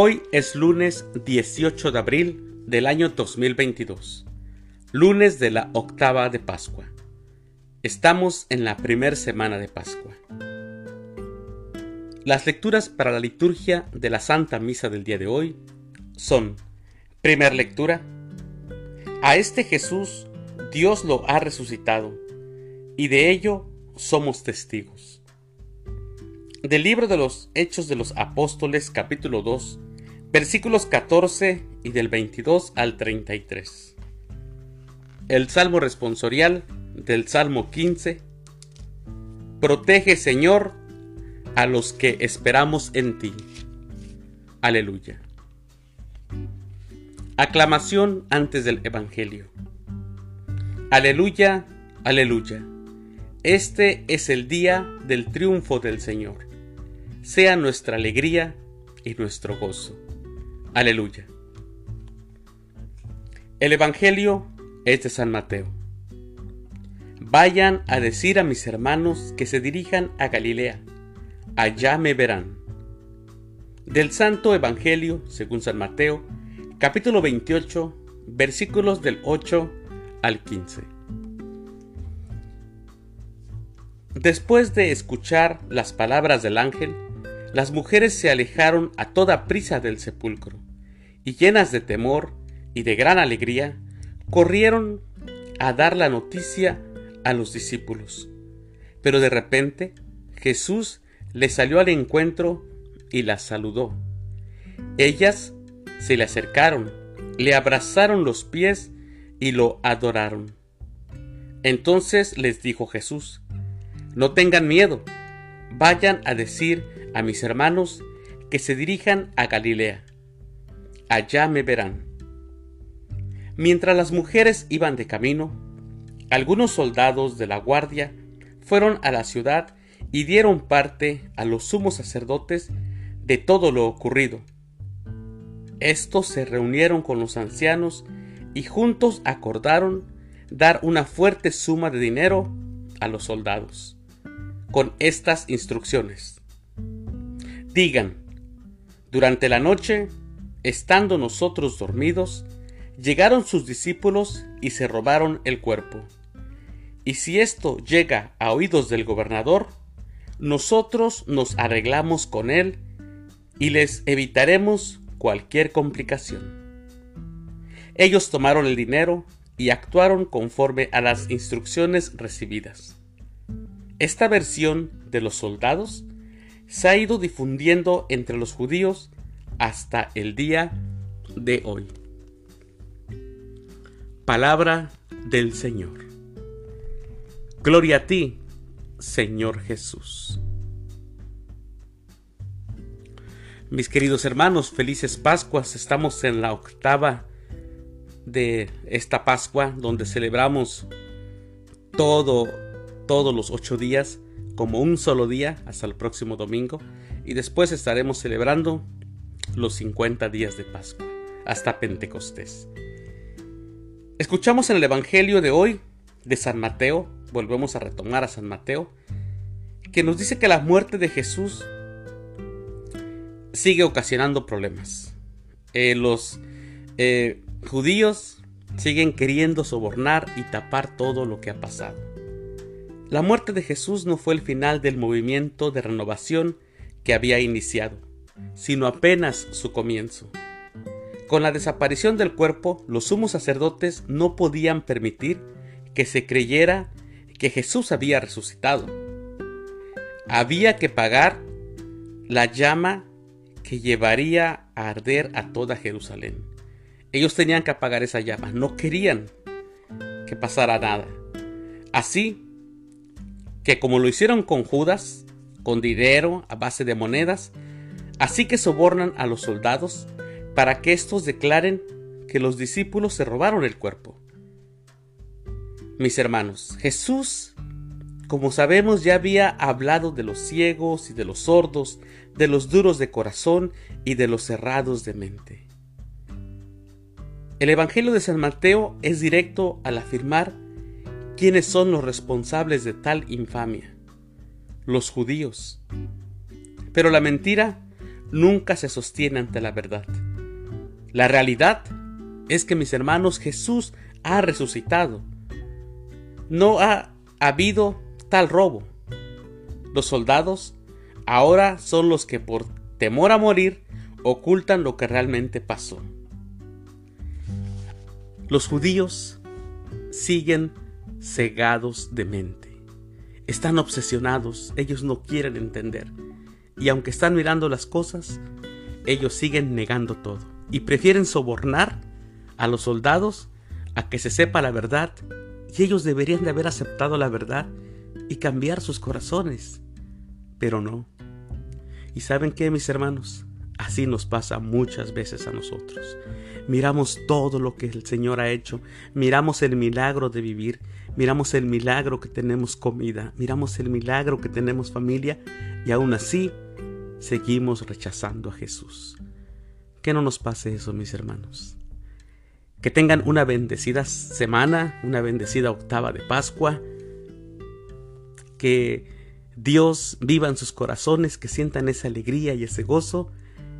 Hoy es lunes 18 de abril del año 2022, lunes de la octava de Pascua. Estamos en la primera semana de Pascua. Las lecturas para la liturgia de la Santa Misa del día de hoy son, primera lectura, a este Jesús Dios lo ha resucitado, y de ello somos testigos. Del libro de los Hechos de los Apóstoles capítulo 2, versículos 14 y del 22 al 33. El Salmo responsorial del Salmo 15. Protege Señor a los que esperamos en ti. Aleluya. Aclamación antes del Evangelio. Aleluya, aleluya. Este es el día del triunfo del Señor sea nuestra alegría y nuestro gozo. Aleluya. El Evangelio es de San Mateo. Vayan a decir a mis hermanos que se dirijan a Galilea, allá me verán. Del Santo Evangelio, según San Mateo, capítulo 28, versículos del 8 al 15. Después de escuchar las palabras del ángel, las mujeres se alejaron a toda prisa del sepulcro, y llenas de temor y de gran alegría, corrieron a dar la noticia a los discípulos. Pero de repente Jesús les salió al encuentro y las saludó. Ellas se le acercaron, le abrazaron los pies y lo adoraron. Entonces les dijo Jesús, no tengan miedo, vayan a decir a mis hermanos que se dirijan a Galilea. Allá me verán. Mientras las mujeres iban de camino, algunos soldados de la guardia fueron a la ciudad y dieron parte a los sumos sacerdotes de todo lo ocurrido. Estos se reunieron con los ancianos y juntos acordaron dar una fuerte suma de dinero a los soldados, con estas instrucciones. Digan, durante la noche, estando nosotros dormidos, llegaron sus discípulos y se robaron el cuerpo. Y si esto llega a oídos del gobernador, nosotros nos arreglamos con él y les evitaremos cualquier complicación. Ellos tomaron el dinero y actuaron conforme a las instrucciones recibidas. Esta versión de los soldados se ha ido difundiendo entre los judíos hasta el día de hoy. Palabra del Señor. Gloria a ti, Señor Jesús. Mis queridos hermanos, felices Pascuas. Estamos en la octava de esta Pascua donde celebramos todo, todos los ocho días como un solo día hasta el próximo domingo y después estaremos celebrando los 50 días de Pascua hasta Pentecostés. Escuchamos en el Evangelio de hoy de San Mateo, volvemos a retomar a San Mateo, que nos dice que la muerte de Jesús sigue ocasionando problemas. Eh, los eh, judíos siguen queriendo sobornar y tapar todo lo que ha pasado. La muerte de Jesús no fue el final del movimiento de renovación que había iniciado, sino apenas su comienzo. Con la desaparición del cuerpo, los sumos sacerdotes no podían permitir que se creyera que Jesús había resucitado. Había que pagar la llama que llevaría a arder a toda Jerusalén. Ellos tenían que apagar esa llama, no querían que pasara nada. Así, que como lo hicieron con Judas, con dinero a base de monedas, así que sobornan a los soldados para que éstos declaren que los discípulos se robaron el cuerpo. Mis hermanos, Jesús, como sabemos, ya había hablado de los ciegos y de los sordos, de los duros de corazón y de los cerrados de mente. El Evangelio de San Mateo es directo al afirmar ¿Quiénes son los responsables de tal infamia? Los judíos. Pero la mentira nunca se sostiene ante la verdad. La realidad es que, mis hermanos, Jesús ha resucitado. No ha habido tal robo. Los soldados ahora son los que por temor a morir ocultan lo que realmente pasó. Los judíos siguen cegados de mente. Están obsesionados, ellos no quieren entender. Y aunque están mirando las cosas, ellos siguen negando todo. Y prefieren sobornar a los soldados a que se sepa la verdad. Y ellos deberían de haber aceptado la verdad y cambiar sus corazones. Pero no. ¿Y saben qué, mis hermanos? Así nos pasa muchas veces a nosotros. Miramos todo lo que el Señor ha hecho, miramos el milagro de vivir, miramos el milagro que tenemos comida, miramos el milagro que tenemos familia y aún así seguimos rechazando a Jesús. Que no nos pase eso, mis hermanos. Que tengan una bendecida semana, una bendecida octava de Pascua. Que Dios viva en sus corazones, que sientan esa alegría y ese gozo